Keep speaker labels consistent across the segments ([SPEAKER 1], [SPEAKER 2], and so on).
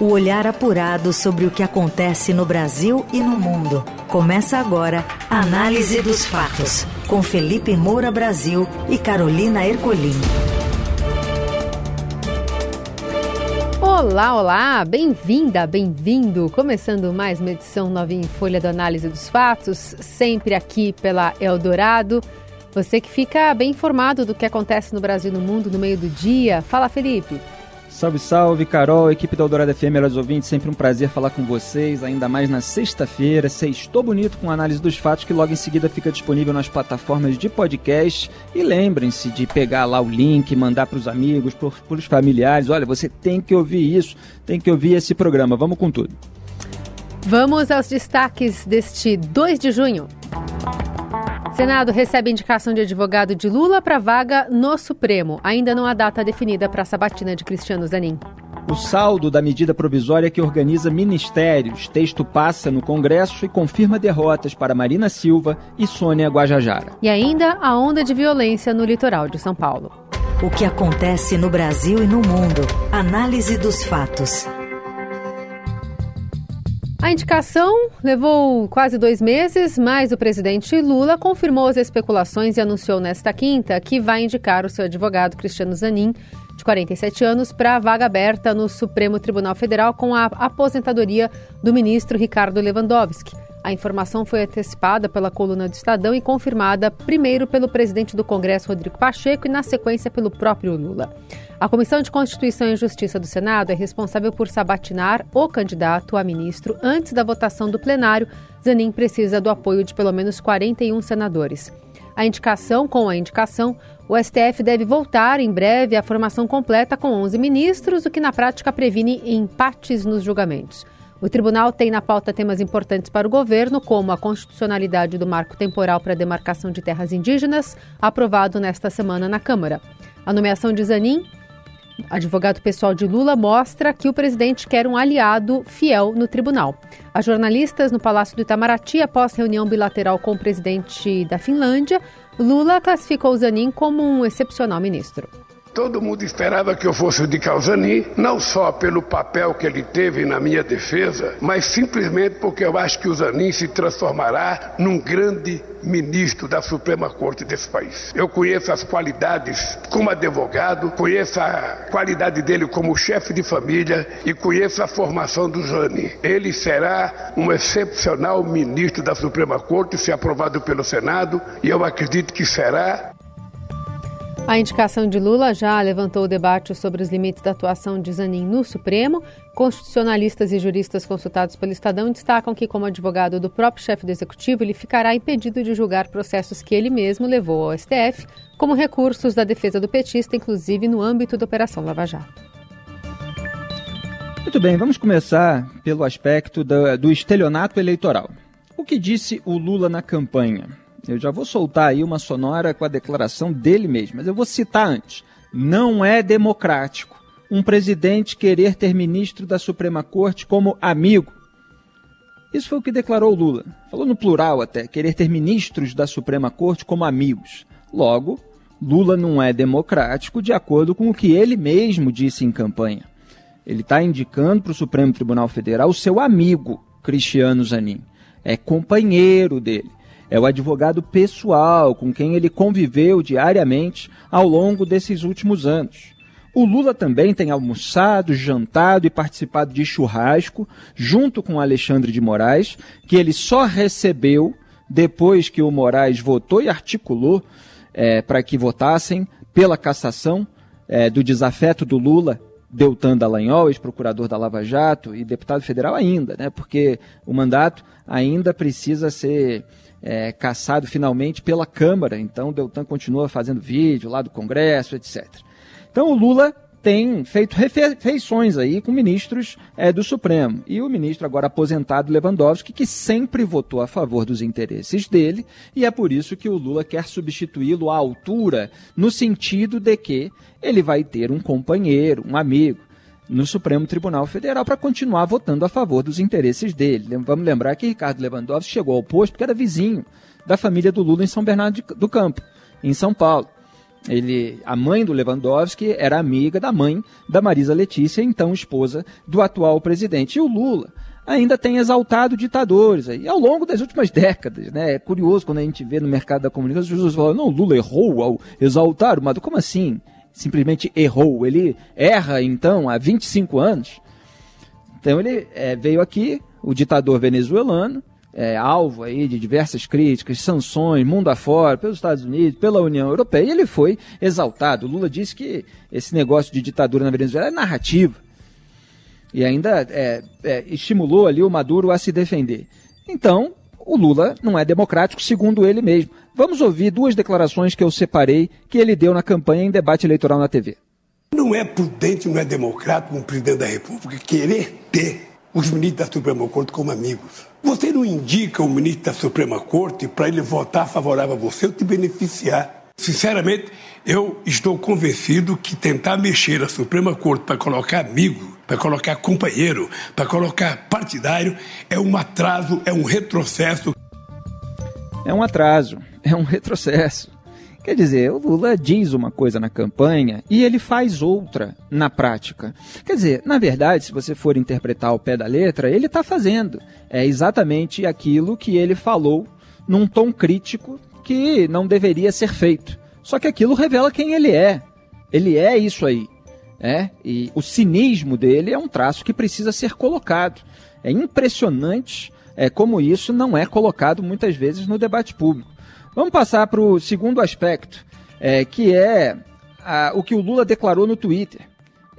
[SPEAKER 1] O olhar apurado sobre o que acontece no Brasil e no mundo. Começa agora a Análise dos Fatos, com Felipe Moura Brasil e Carolina Ercolim.
[SPEAKER 2] Olá, olá, bem-vinda, bem-vindo. Começando mais uma edição novinha em Folha do Análise dos Fatos, sempre aqui pela Eldorado. Você que fica bem informado do que acontece no Brasil e no mundo no meio do dia. Fala, Felipe.
[SPEAKER 3] Salve, salve, Carol, equipe da Eldorado FM, melhores ouvintes, sempre um prazer falar com vocês, ainda mais na sexta-feira, sextou bonito com análise dos fatos que logo em seguida fica disponível nas plataformas de podcast e lembrem-se de pegar lá o link, mandar para os amigos, para os familiares, olha, você tem que ouvir isso, tem que ouvir esse programa, vamos com tudo.
[SPEAKER 2] Vamos aos destaques deste 2 de junho. Senado recebe indicação de advogado de Lula para vaga no Supremo. Ainda não há data definida para a sabatina de Cristiano Zanin.
[SPEAKER 3] O saldo da medida provisória que organiza ministérios. Texto passa no Congresso e confirma derrotas para Marina Silva e Sônia Guajajara.
[SPEAKER 2] E ainda a onda de violência no litoral de São Paulo.
[SPEAKER 1] O que acontece no Brasil e no mundo. Análise dos fatos.
[SPEAKER 2] A indicação levou quase dois meses, mas o presidente Lula confirmou as especulações e anunciou nesta quinta que vai indicar o seu advogado Cristiano Zanin, de 47 anos, para a vaga aberta no Supremo Tribunal Federal com a aposentadoria do ministro Ricardo Lewandowski. A informação foi antecipada pela coluna do Estadão e confirmada primeiro pelo presidente do Congresso, Rodrigo Pacheco, e na sequência pelo próprio Lula. A Comissão de Constituição e Justiça do Senado é responsável por sabatinar o candidato a ministro antes da votação do plenário. Zanin precisa do apoio de pelo menos 41 senadores. A indicação, com a indicação, o STF deve voltar em breve à formação completa com 11 ministros, o que na prática previne empates nos julgamentos. O tribunal tem na pauta temas importantes para o governo, como a constitucionalidade do marco temporal para a demarcação de terras indígenas, aprovado nesta semana na Câmara. A nomeação de Zanin advogado pessoal de Lula, mostra que o presidente quer um aliado fiel no tribunal. As jornalistas no Palácio do Itamaraty, após reunião bilateral com o presidente da Finlândia, Lula classificou Zanin como um excepcional ministro.
[SPEAKER 4] Todo mundo esperava que eu fosse de Calzani, não só pelo papel que ele teve na minha defesa, mas simplesmente porque eu acho que o Zanin se transformará num grande ministro da Suprema Corte desse país. Eu conheço as qualidades como advogado, conheço a qualidade dele como chefe de família e conheço a formação do Zanin. Ele será um excepcional ministro da Suprema Corte, se aprovado pelo Senado, e eu acredito que será
[SPEAKER 2] a indicação de Lula já levantou o debate sobre os limites da atuação de Zanin no Supremo. Constitucionalistas e juristas consultados pelo Estadão destacam que, como advogado do próprio chefe do executivo, ele ficará impedido de julgar processos que ele mesmo levou ao STF, como recursos da defesa do petista, inclusive no âmbito da Operação Lava Jato.
[SPEAKER 3] Muito bem, vamos começar pelo aspecto do, do estelionato eleitoral. O que disse o Lula na campanha? Eu já vou soltar aí uma sonora com a declaração dele mesmo, mas eu vou citar antes. Não é democrático um presidente querer ter ministro da Suprema Corte como amigo. Isso foi o que declarou Lula. Falou no plural até, querer ter ministros da Suprema Corte como amigos. Logo, Lula não é democrático de acordo com o que ele mesmo disse em campanha. Ele está indicando para o Supremo Tribunal Federal o seu amigo, Cristiano Zanin. É companheiro dele é o advogado pessoal com quem ele conviveu diariamente ao longo desses últimos anos. O Lula também tem almoçado, jantado e participado de churrasco junto com Alexandre de Moraes, que ele só recebeu depois que o Moraes votou e articulou é, para que votassem pela cassação é, do desafeto do Lula Deltan Dallagnol, ex-procurador da Lava Jato e deputado federal ainda, né? Porque o mandato ainda precisa ser é, caçado finalmente pela Câmara. Então, Deltan continua fazendo vídeo lá do Congresso, etc. Então, o Lula tem feito refeições aí com ministros é, do Supremo. E o ministro agora aposentado Lewandowski, que sempre votou a favor dos interesses dele, e é por isso que o Lula quer substituí-lo à altura, no sentido de que ele vai ter um companheiro, um amigo no Supremo Tribunal Federal para continuar votando a favor dos interesses dele. Vamos lembrar que Ricardo Lewandowski chegou ao posto porque era vizinho da família do Lula em São Bernardo do Campo, em São Paulo. Ele, a mãe do Lewandowski era amiga da mãe da Marisa Letícia, então esposa do atual presidente. E o Lula ainda tem exaltado ditadores aí, ao longo das últimas décadas. Né? É curioso quando a gente vê no mercado da comunicação as pessoas falam, não, Lula errou ao exaltar o Maduro. Como assim? Simplesmente errou. Ele erra, então, há 25 anos. Então ele é, veio aqui, o ditador venezuelano, é, alvo aí de diversas críticas, sanções, mundo afora, pelos Estados Unidos, pela União Europeia, e ele foi exaltado. O Lula disse que esse negócio de ditadura na Venezuela é narrativa. E ainda é, é, estimulou ali o Maduro a se defender. Então, o Lula não é democrático, segundo ele mesmo. Vamos ouvir duas declarações que eu separei que ele deu na campanha em debate eleitoral na TV.
[SPEAKER 4] Não é prudente, não é democrático um presidente da República querer ter os ministros da Suprema Corte como amigos. Você não indica o ministro da Suprema Corte para ele votar favorável a você ou te beneficiar. Sinceramente, eu estou convencido que tentar mexer a Suprema Corte para colocar amigo, para colocar companheiro, para colocar partidário, é um atraso, é um retrocesso.
[SPEAKER 3] É um atraso, é um retrocesso. Quer dizer, o Lula diz uma coisa na campanha e ele faz outra na prática. Quer dizer, na verdade, se você for interpretar o pé da letra, ele está fazendo. É exatamente aquilo que ele falou num tom crítico que não deveria ser feito. Só que aquilo revela quem ele é. Ele é isso aí. É? E o cinismo dele é um traço que precisa ser colocado. É impressionante é, como isso não é colocado muitas vezes no debate público. Vamos passar para o segundo aspecto, é, que é a, o que o Lula declarou no Twitter.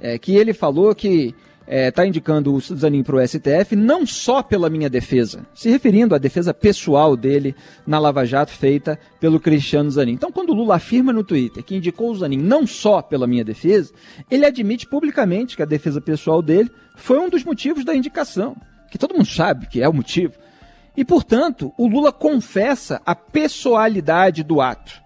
[SPEAKER 3] É, que ele falou que está é, indicando o Zanin para o STF não só pela minha defesa, se referindo à defesa pessoal dele na Lava Jato feita pelo Cristiano Zanin. Então, quando o Lula afirma no Twitter que indicou o Zanin não só pela minha defesa, ele admite publicamente que a defesa pessoal dele foi um dos motivos da indicação, que todo mundo sabe que é o motivo. E, portanto, o Lula confessa a pessoalidade do ato.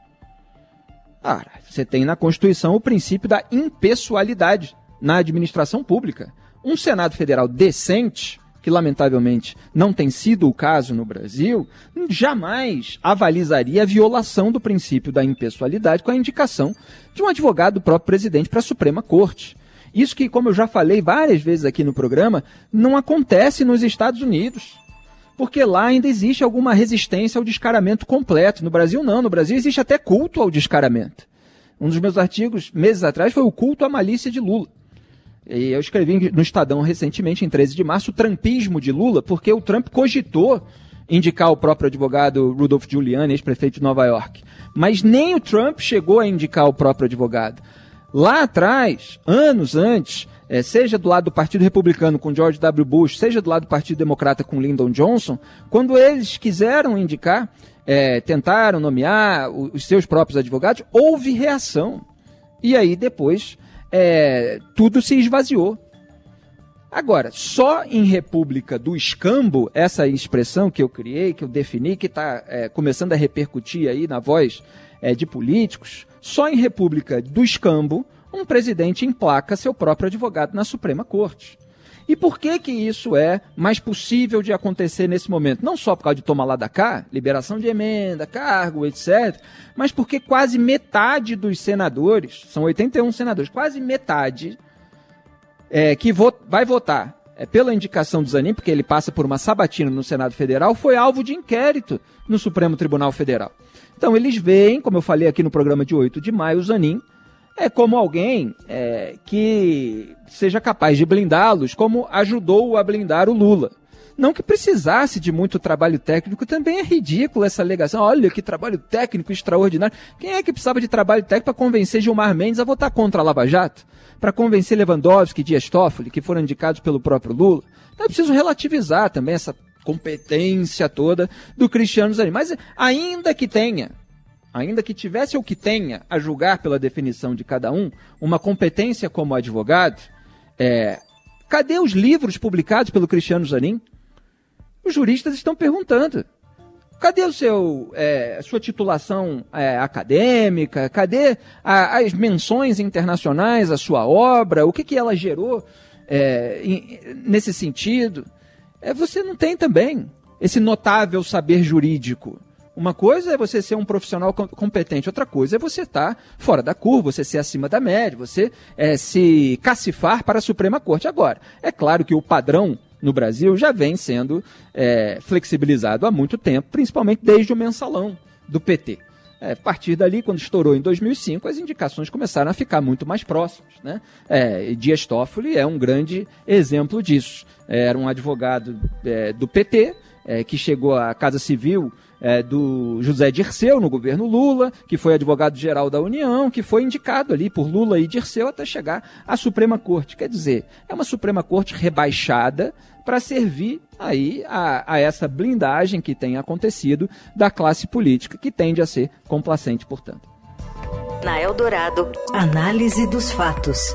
[SPEAKER 3] Você tem na Constituição o princípio da impessoalidade na administração pública. Um Senado Federal decente, que lamentavelmente não tem sido o caso no Brasil, jamais avalizaria a violação do princípio da impessoalidade com a indicação de um advogado do próprio presidente para a Suprema Corte. Isso que, como eu já falei várias vezes aqui no programa, não acontece nos Estados Unidos porque lá ainda existe alguma resistência ao descaramento completo. No Brasil, não. No Brasil existe até culto ao descaramento. Um dos meus artigos, meses atrás, foi o culto à malícia de Lula. E eu escrevi no Estadão recentemente, em 13 de março, o trampismo de Lula, porque o Trump cogitou indicar o próprio advogado Rudolph Giuliani, ex-prefeito de Nova York. Mas nem o Trump chegou a indicar o próprio advogado. Lá atrás, anos antes, é, seja do lado do Partido Republicano com George W. Bush, seja do lado do Partido Democrata com Lyndon Johnson, quando eles quiseram indicar, é, tentaram nomear os seus próprios advogados, houve reação. E aí depois é, tudo se esvaziou. Agora, só em República do Escambo, essa expressão que eu criei, que eu defini, que está é, começando a repercutir aí na voz é, de políticos, só em República do Escambo um presidente emplaca seu próprio advogado na Suprema Corte. E por que que isso é mais possível de acontecer nesse momento? Não só por causa de tomar lá da cá, liberação de emenda, cargo, etc., mas porque quase metade dos senadores, são 81 senadores, quase metade é, que vo vai votar é, pela indicação do Zanin, porque ele passa por uma sabatina no Senado Federal, foi alvo de inquérito no Supremo Tribunal Federal. Então eles veem, como eu falei aqui no programa de 8 de maio, o Zanin é como alguém é, que seja capaz de blindá-los, como ajudou a blindar o Lula. Não que precisasse de muito trabalho técnico, também é ridículo essa alegação. Olha que trabalho técnico extraordinário. Quem é que precisava de trabalho técnico para convencer Gilmar Mendes a votar contra a Lava Jato? Para convencer Lewandowski e Dias Toffoli, que foram indicados pelo próprio Lula? Então é preciso relativizar também essa competência toda do Cristiano Zanin. Mas ainda que tenha ainda que tivesse ou que tenha, a julgar pela definição de cada um, uma competência como advogado, é, cadê os livros publicados pelo Cristiano Zanin? Os juristas estão perguntando. Cadê o seu, é, sua titulação é, acadêmica? Cadê a, as menções internacionais, a sua obra? O que, que ela gerou é, em, nesse sentido? É, você não tem também esse notável saber jurídico Uma coisa é você ser um profissional competente, outra coisa é você estar tá fora da curva, você ser acima da média, você é, se cacifar para a Suprema Corte. Agora, é claro que o padrão no Brasil já vem sendo é, flexibilizado há muito tempo, principalmente desde o mensalão do PT. É, a partir dali, quando estourou em 2005, as indicações começaram a ficar muito mais próximas. Né? É, Dias Toffoli é um grande exemplo disso. Era um advogado é, do PT, é, que chegou à Casa Civil é, do José Dirceu no governo Lula, que foi advogado-geral da União, que foi indicado ali por Lula e Dirceu até chegar à Suprema Corte. Quer dizer, é uma Suprema Corte rebaixada para servir aí a, a, essa blindagem que tem acontecido da classe política, que tende a ser complacente, portanto.
[SPEAKER 1] Na Eldorado, análise dos fatos.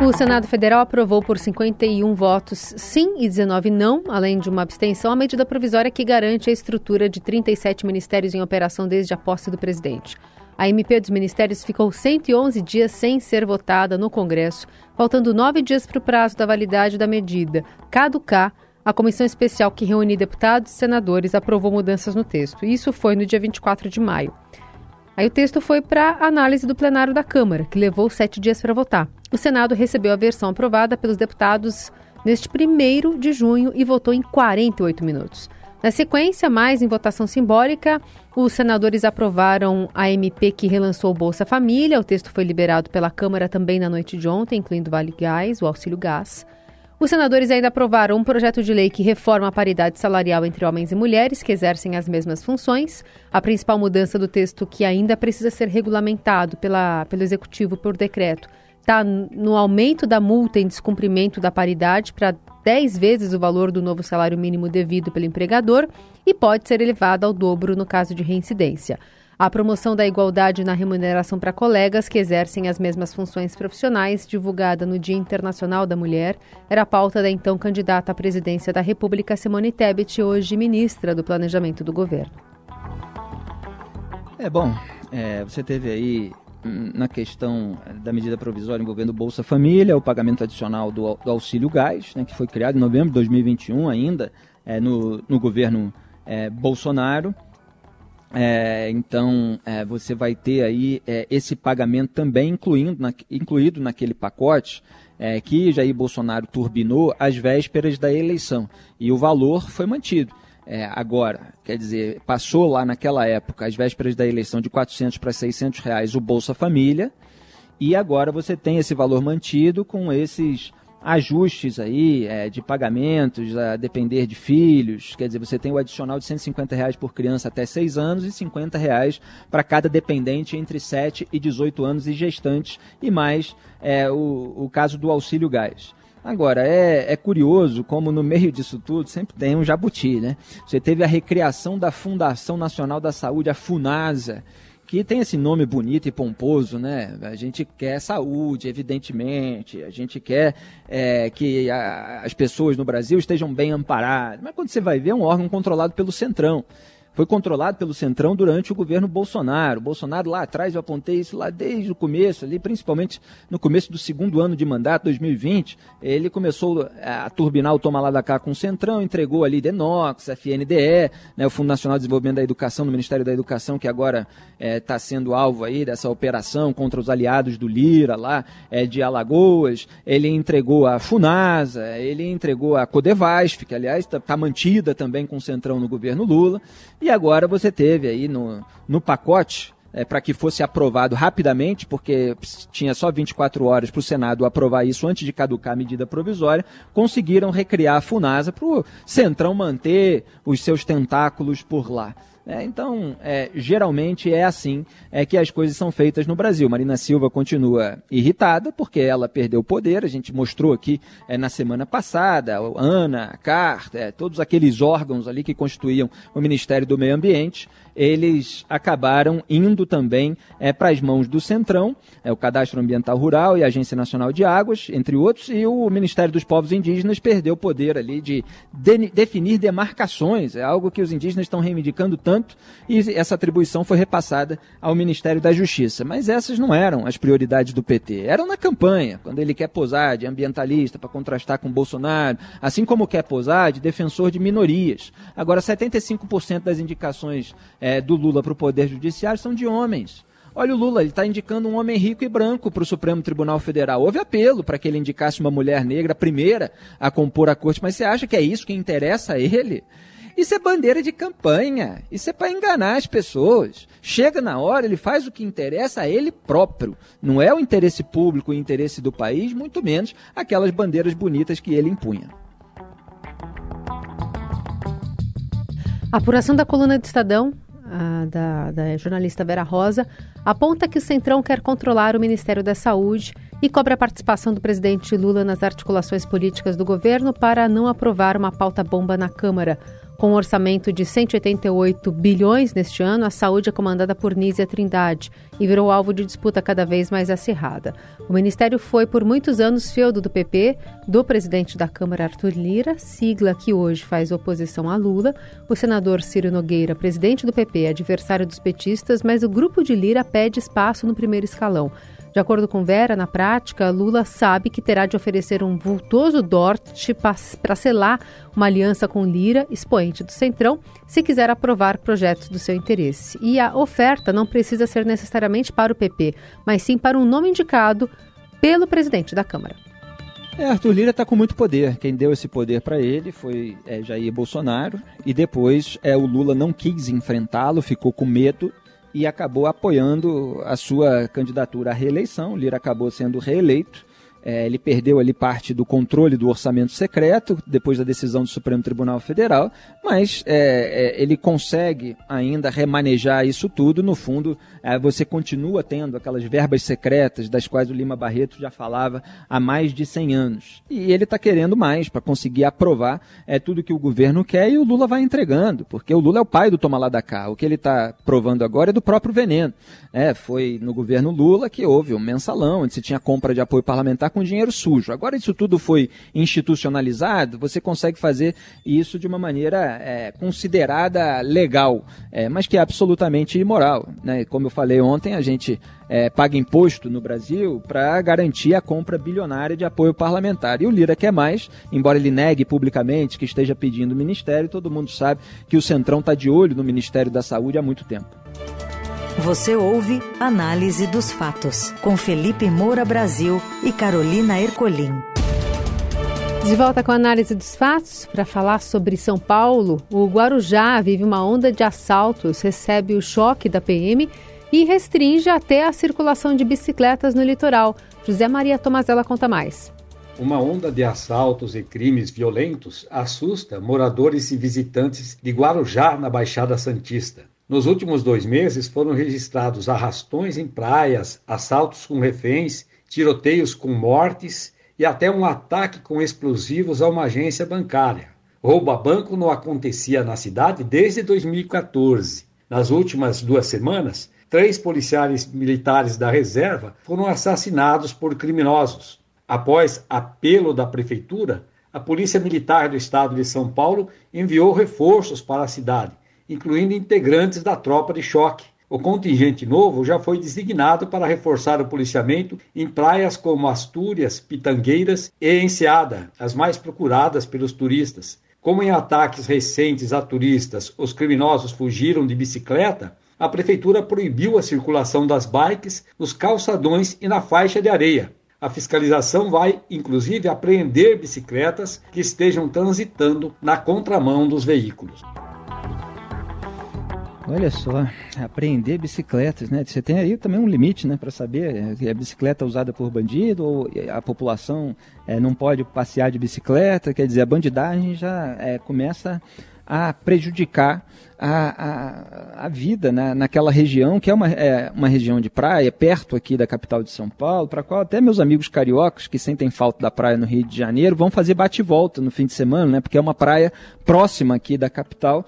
[SPEAKER 2] O Senado Federal aprovou por 51 votos sim e 19 não, além de uma abstenção, a medida provisória que garante a estrutura de 37 ministérios em operação desde a posse do presidente. A MP dos ministérios ficou 111 dias sem ser votada no Congresso, faltando nove dias para o prazo da validade da medida caducar. A comissão especial que reúne deputados e senadores aprovou mudanças no texto. Isso foi no dia 24 de maio. Aí o texto foi para análise do plenário da Câmara, que levou sete dias para votar. O Senado recebeu a versão aprovada pelos deputados neste 1 de junho e votou em 48 minutos. Na sequência, mais em votação simbólica, os senadores aprovaram a MP que relançou o Bolsa Família. O texto foi liberado pela Câmara também na noite de ontem, incluindo o Vale Gás, o Auxílio Gás. Os senadores ainda aprovaram um projeto de lei que reforma a paridade salarial entre homens e mulheres que exercem as mesmas funções. A principal mudança do texto, que ainda precisa ser regulamentado pela, pelo Executivo por decreto, está no aumento da multa em descumprimento da paridade para 10 vezes o valor do novo salário mínimo devido pelo empregador e pode ser elevada ao dobro no caso de reincidência. A promoção da igualdade na remuneração para colegas que exercem as mesmas funções profissionais, divulgada no Dia Internacional da Mulher, era a pauta da então candidata à presidência da República, Simone Tebet, hoje ministra do Planejamento do Governo.
[SPEAKER 3] É bom, é, você teve aí hum, na questão da medida provisória envolvendo Bolsa Família, o pagamento adicional do, do auxílio gás, né, que foi criado em novembro de 2021 ainda, é, no, no governo é, Bolsonaro. É, então, é, você vai ter aí é, esse pagamento também incluindo na, incluído naquele pacote é, que Jair Bolsonaro turbinou às vésperas da eleição. E o valor foi mantido. É, agora, quer dizer, passou lá naquela época, às vésperas da eleição, de 400 para 600 reais o Bolsa Família. E agora você tem esse valor mantido com esses ajustes aí é, de pagamentos a depender de filhos. Quer dizer, você tem o adicional de 150 reais por criança até 6 anos e 50 reais para cada dependente entre 7 e 18 anos e gestantes, e mais é, o, o caso do auxílio gás. Agora, é, é, curioso como no meio disso tudo sempre tem um jabuti, né? Você teve a recriação da Fundação Nacional da Saúde, a FUNASA, que tem esse nome bonito e pomposo, né? A gente quer saúde, evidentemente, a gente quer é, que a, as pessoas no Brasil estejam bem amparadas, mas quando você vai ver, é um órgão controlado pelo Centrão foi controlado pelo Centrão durante o governo Bolsonaro. Bolsonaro lá atrás, eu apontei isso lá desde o começo, ali, principalmente no começo do segundo ano de mandato, 2020, ele começou a turbinar o toma lá da cá com o Centrão, entregou ali Denox, FNDE, né, o Fundo Nacional de Desenvolvimento da Educação, no Ministério da Educação, que agora está é, sendo alvo aí dessa operação contra os aliados do Lira lá é, de Alagoas. Ele entregou a Funasa, ele entregou a Codevasf, que aliás está tá mantida também com o Centrão no governo Lula. E e agora você teve aí no, no pacote é, para que fosse aprovado rapidamente, porque tinha só 24 horas para o Senado aprovar isso antes de caducar a medida provisória, conseguiram recriar a FUNASA para o Centrão manter os seus tentáculos por lá. É, então, é, geralmente é assim é que as coisas são feitas no Brasil. Marina Silva continua irritada porque ela perdeu o poder. A gente mostrou aqui é, na semana passada, a Ana, a Carta, é, todos aqueles órgãos ali que constituíam o Ministério do Meio Ambiente eles acabaram indo também é, para as mãos do Centrão, o Cadastro Ambiental Rural e a Agência Nacional de Águas, entre outros, e o Ministério dos Povos Indígenas perdeu o poder ali de, de definir demarcações. É algo que os indígenas estão reivindicando tanto tanto, e essa atribuição foi repassada ao Ministério da Justiça. Mas essas não eram as prioridades do PT. Eram na campanha, quando ele quer posar de ambientalista para contrastar com Bolsonaro, assim como quer posar de defensor de minorias. Agora, 75% das indicações é, do Lula para o Poder Judiciário são de homens. Olha o Lula, ele está indicando um homem rico e branco para o Supremo Tribunal Federal. Houve apelo para que ele indicasse uma mulher negra, a primeira a compor a corte, mas você acha que é isso que interessa a ele? Isso é bandeira de campanha. Isso é para enganar as pessoas. Chega na hora, ele faz o que interessa a ele próprio. Não é o interesse público, o interesse do país, muito menos aquelas bandeiras bonitas que ele impunha.
[SPEAKER 2] A apuração da coluna de Estadão da, da jornalista Vera Rosa, aponta que o Centrão quer controlar o Ministério da Saúde e cobra a participação do presidente Lula nas articulações políticas do governo para não aprovar uma pauta bomba na Câmara. Com um orçamento de 188 bilhões neste ano, a saúde é comandada por Nízia Trindade e virou alvo de disputa cada vez mais acirrada. O ministério foi por muitos anos feudo do PP, do presidente da Câmara Arthur Lira, sigla que hoje faz oposição a Lula, o senador Ciro Nogueira, presidente do PP, adversário dos petistas, mas o grupo de Lira pede espaço no primeiro escalão. De acordo com Vera, na prática, Lula sabe que terá de oferecer um vultoso dote para selar uma aliança com Lira, expoente do Centrão, se quiser aprovar projetos do seu interesse. E a oferta não precisa ser necessariamente para o PP, mas sim para um nome indicado pelo presidente da Câmara.
[SPEAKER 3] É, Arthur Lira está com muito poder. Quem deu esse poder para ele foi é, Jair Bolsonaro. E depois é, o Lula não quis enfrentá-lo, ficou com medo e acabou apoiando a sua candidatura à reeleição. Lira acabou sendo reeleito é, ele perdeu ali parte do controle do orçamento secreto, depois da decisão do Supremo Tribunal Federal, mas é, é, ele consegue ainda remanejar isso tudo. No fundo, é, você continua tendo aquelas verbas secretas das quais o Lima Barreto já falava há mais de 100 anos. E ele está querendo mais para conseguir aprovar é, tudo que o governo quer e o Lula vai entregando, porque o Lula é o pai do toma lá da cá. O que ele está provando agora é do próprio veneno. É, foi no governo Lula que houve um mensalão, onde se tinha compra de apoio parlamentar com dinheiro sujo. Agora isso tudo foi institucionalizado, você consegue fazer isso de uma maneira é, considerada legal, é, mas que é absolutamente imoral. Né? Como eu falei ontem, a gente é, paga imposto no Brasil para garantir a compra bilionária de apoio parlamentar. E o Lira quer mais, embora ele negue publicamente que esteja pedindo o ministério, todo mundo sabe que o Centrão está de olho no Ministério da Saúde há muito tempo.
[SPEAKER 1] Você ouve Análise dos Fatos, com Felipe Moura Brasil e Carolina Ercolim.
[SPEAKER 2] De volta com a análise dos fatos, para falar sobre São Paulo, o Guarujá vive uma onda de assaltos, recebe o choque da PM e restringe até a circulação de bicicletas no litoral. José Maria Tomazella conta mais.
[SPEAKER 5] Uma onda de assaltos e crimes violentos assusta moradores e visitantes de Guarujá, na Baixada Santista. Nos últimos dois meses foram registrados arrastões em praias, assaltos com reféns, tiroteios com mortes e até um ataque com explosivos a uma agência bancária. Roubo a banco não acontecia na cidade desde 2014. Nas últimas duas semanas, três policiais militares da reserva foram assassinados por criminosos. Após apelo da prefeitura, a Polícia Militar do Estado de São Paulo enviou reforços para a cidade incluindo integrantes da tropa de choque. O contingente novo já foi designado para reforçar o policiamento em praias como Astúrias, Pitangueiras e Enseada, as mais procuradas pelos turistas. Como em ataques recentes a turistas os criminosos fugiram de bicicleta, a prefeitura proibiu a circulação das bikes nos calçadões e na faixa de areia. A fiscalização vai, inclusive, apreender bicicletas que estejam transitando na contramão dos veículos.
[SPEAKER 3] Olha só, apreender bicicletas, né? Você tem aí também um limite, né, para saber se é bicicleta usada por bandido ou a população é, não pode passear de bicicleta. Quer dizer, a bandidagem já é, começa a prejudicar a, a, a vida né, naquela região, que é uma, é uma região de praia, perto aqui da capital de São Paulo, para a qual até meus amigos cariocas, que sentem falta da praia no Rio de Janeiro, vão fazer bate-volta no fim de semana, né, porque é uma praia próxima aqui da capital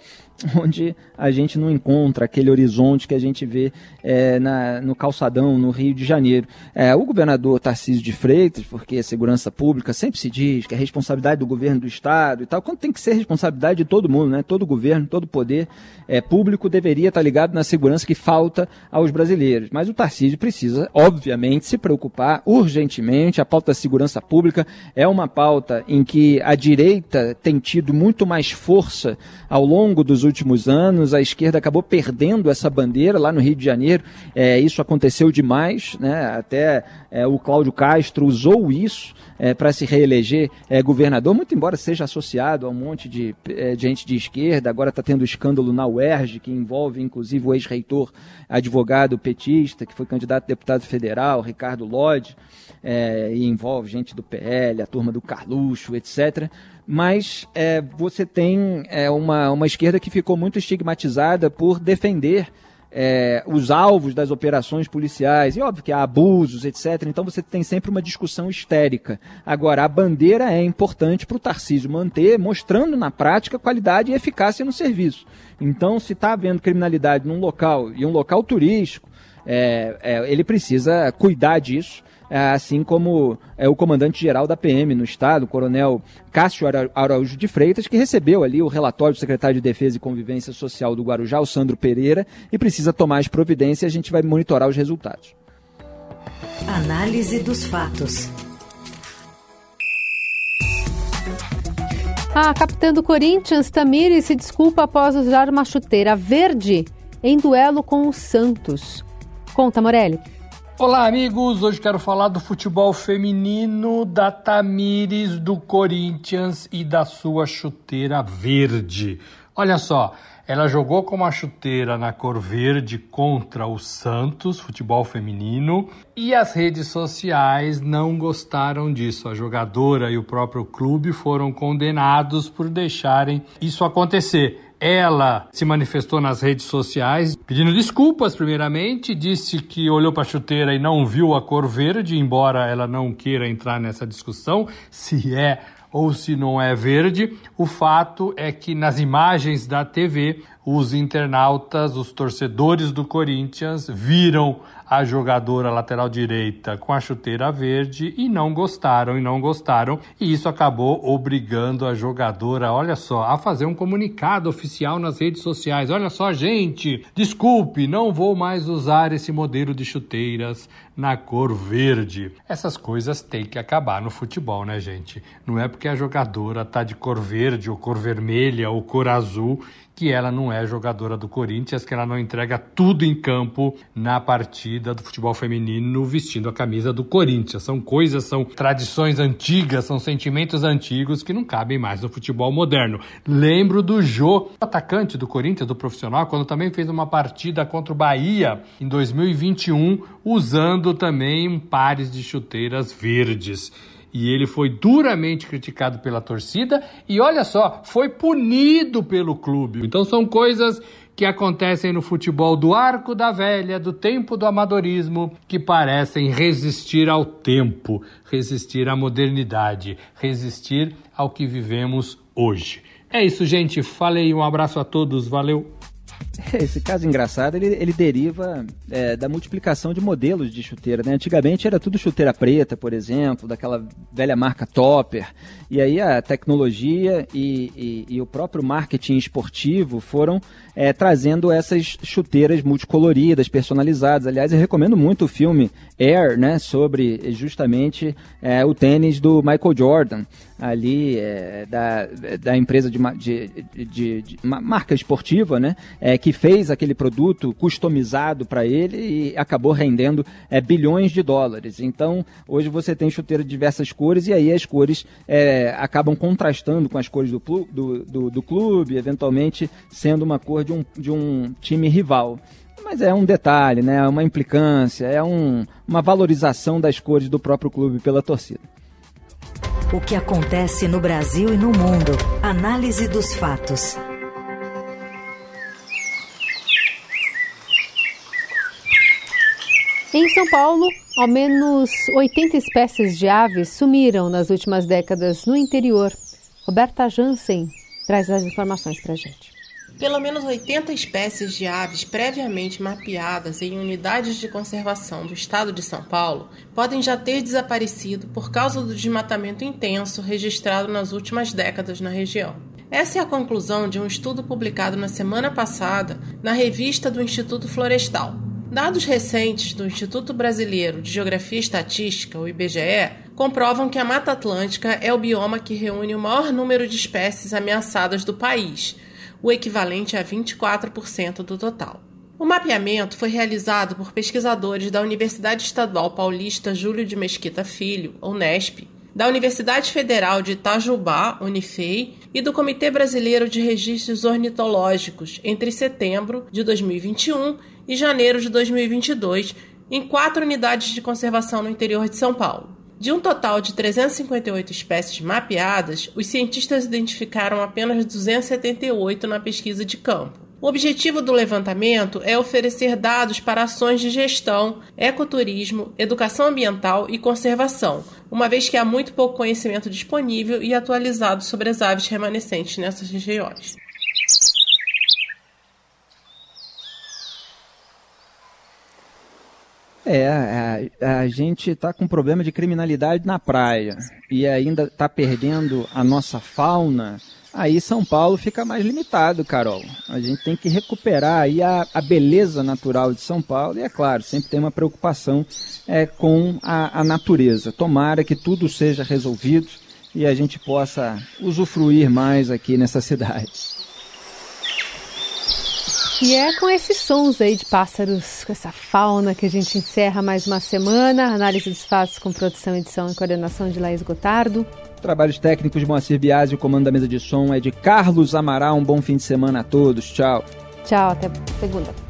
[SPEAKER 3] onde a gente não encontra aquele horizonte que a gente vê é, na, no calçadão, no Rio de Janeiro. É, o governador Tarcísio de Freitas, porque a segurança pública sempre se diz que é responsabilidade do governo do Estado e tal, quando tem que ser responsabilidade de todo mundo, né? todo governo, todo poder, é, público deveria estar ligado na segurança que falta aos brasileiros. Mas o Tarcísio precisa, obviamente, se preocupar urgentemente. A pauta da segurança pública é uma pauta em que a direita tem tido muito mais força ao longo dos últimos anos. A esquerda acabou perdendo essa bandeira lá no Rio de Janeiro. É, isso aconteceu demais, né? Até é, o Cláudio Castro usou isso é, para se reeleger é, governador, muito embora seja associado a um monte de, é, de gente de esquerda. Agora está tendo escândalo na UERJ, que envolve inclusive o ex-reitor advogado petista, que foi candidato a deputado federal, Ricardo Lodge, é, e envolve gente do PL, a turma do Carluxo, etc mas é, você tem é, uma, uma esquerda que ficou muito estigmatizada por defender é, os alvos das operações policiais, e óbvio que há abusos, etc. Então você tem sempre uma discussão histérica. Agora, a bandeira é importante para o Tarcísio manter, mostrando na prática qualidade e eficácia no serviço. Então, se está havendo criminalidade num local, e um local turístico, é, é, ele precisa cuidar disso assim como é, o comandante-geral da PM no Estado, o coronel Cássio Araújo de Freitas, que recebeu ali o relatório do secretário de Defesa e Convivência Social do Guarujá, o Sandro Pereira, e precisa tomar as providências e a gente vai monitorar os resultados.
[SPEAKER 1] Análise dos fatos.
[SPEAKER 2] A capitã do Corinthians, Tamires, se desculpa após usar uma chuteira verde em duelo com o Santos. Conta, Morelli.
[SPEAKER 6] Olá, amigos. Hoje quero falar do futebol feminino da Tamires do Corinthians e da sua chuteira verde. Olha só, ela jogou com uma chuteira na cor verde contra o Santos, futebol feminino, e as redes sociais não gostaram disso. A jogadora e o próprio clube foram condenados por deixarem isso acontecer. Ela se manifestou nas redes sociais pedindo desculpas, primeiramente, disse que olhou para a chuteira e não viu a cor verde, embora ela não queira entrar nessa discussão se é ou se não é verde. O fato é que nas imagens da TV, os internautas, os torcedores do Corinthians viram a jogadora lateral direita com a chuteira verde e não gostaram e não gostaram e isso acabou obrigando a jogadora, olha só, a fazer um comunicado oficial nas redes sociais. Olha só, gente, desculpe, não vou mais usar esse modelo de chuteiras na cor verde. Essas coisas têm que acabar no futebol, né, gente? Não é porque a jogadora tá de cor verde ou cor vermelha ou cor azul que ela não é jogadora do Corinthians, que ela não entrega tudo em campo na partida do futebol feminino vestindo a camisa do Corinthians. São coisas, são tradições antigas, são sentimentos antigos que não cabem mais no futebol moderno. Lembro do Jô, atacante do Corinthians, do profissional, quando também fez uma partida contra o Bahia em 2021, usando também pares de chuteiras verdes e ele foi duramente criticado pela torcida e olha só, foi punido pelo clube. Então são coisas que acontecem no futebol do arco da velha, do tempo do amadorismo, que parecem resistir ao tempo, resistir à modernidade, resistir ao que vivemos hoje. É isso, gente. Falei, um abraço a todos, valeu.
[SPEAKER 3] Esse caso engraçado, ele, ele deriva é, da multiplicação de modelos de chuteira. Né? Antigamente era tudo chuteira preta, por exemplo, daquela velha marca Topper. E aí a tecnologia e, e, e o próprio marketing esportivo foram é, trazendo essas chuteiras multicoloridas, personalizadas. Aliás, eu recomendo muito o filme Air, né, sobre justamente é, o tênis do Michael Jordan, ali é, da, da empresa de, de, de, de marca esportiva, né, é, que fez aquele produto customizado para ele e acabou rendendo é, bilhões de dólares. Então, hoje você tem chuteira de diversas cores e aí as cores é, acabam contrastando com as cores do, do, do, do clube, eventualmente sendo uma cor de um, de um time rival. Mas é um detalhe, né? É uma implicância, é um, uma valorização das cores do próprio clube pela torcida.
[SPEAKER 1] O que acontece no Brasil e no mundo. Análise dos fatos.
[SPEAKER 2] Em São Paulo, ao menos 80 espécies de aves sumiram nas últimas décadas no interior. Roberta Jansen traz as informações para a gente.
[SPEAKER 7] Pelo menos 80 espécies de aves previamente mapeadas em unidades de conservação do estado de São Paulo podem já ter desaparecido por causa do desmatamento intenso registrado nas últimas décadas na região. Essa é a conclusão de um estudo publicado na semana passada na revista do Instituto Florestal. Dados recentes do Instituto Brasileiro de Geografia e Estatística, o IBGE, comprovam que a Mata Atlântica é o bioma que reúne o maior número de espécies ameaçadas do país, o equivalente a 24% do total. O mapeamento foi realizado por pesquisadores da Universidade Estadual Paulista Júlio de Mesquita Filho, Unesp, da Universidade Federal de Itajubá, Unifei, e do Comitê Brasileiro de Registros Ornitológicos entre setembro de 2021 e janeiro de 2022, em quatro unidades de conservação no interior de São Paulo. De um total de 358 espécies mapeadas, os cientistas identificaram apenas 278 na pesquisa de campo. O objetivo do levantamento é oferecer dados para ações de gestão, ecoturismo, educação ambiental e conservação, uma vez que há muito pouco conhecimento disponível e atualizado sobre as aves remanescentes nessas regiões.
[SPEAKER 3] É, a, a gente está com problema de criminalidade na praia e ainda está perdendo a nossa fauna aí São Paulo fica mais limitado, Carol. A gente tem que recuperar aí a, a beleza natural de São Paulo e, é claro, sempre tem uma preocupação é, com a, a natureza. Tomara que tudo seja resolvido e a gente possa usufruir mais aqui nessa cidade.
[SPEAKER 2] E é com esses sons aí de pássaros, com essa fauna que a gente encerra mais uma semana. Análise dos fatos com produção, edição e coordenação de Laís Gotardo.
[SPEAKER 3] Trabalhos técnicos de Moacir Biasi, o comando da mesa de som é de Carlos Amaral. Um bom fim de semana a todos. Tchau.
[SPEAKER 2] Tchau, até segunda.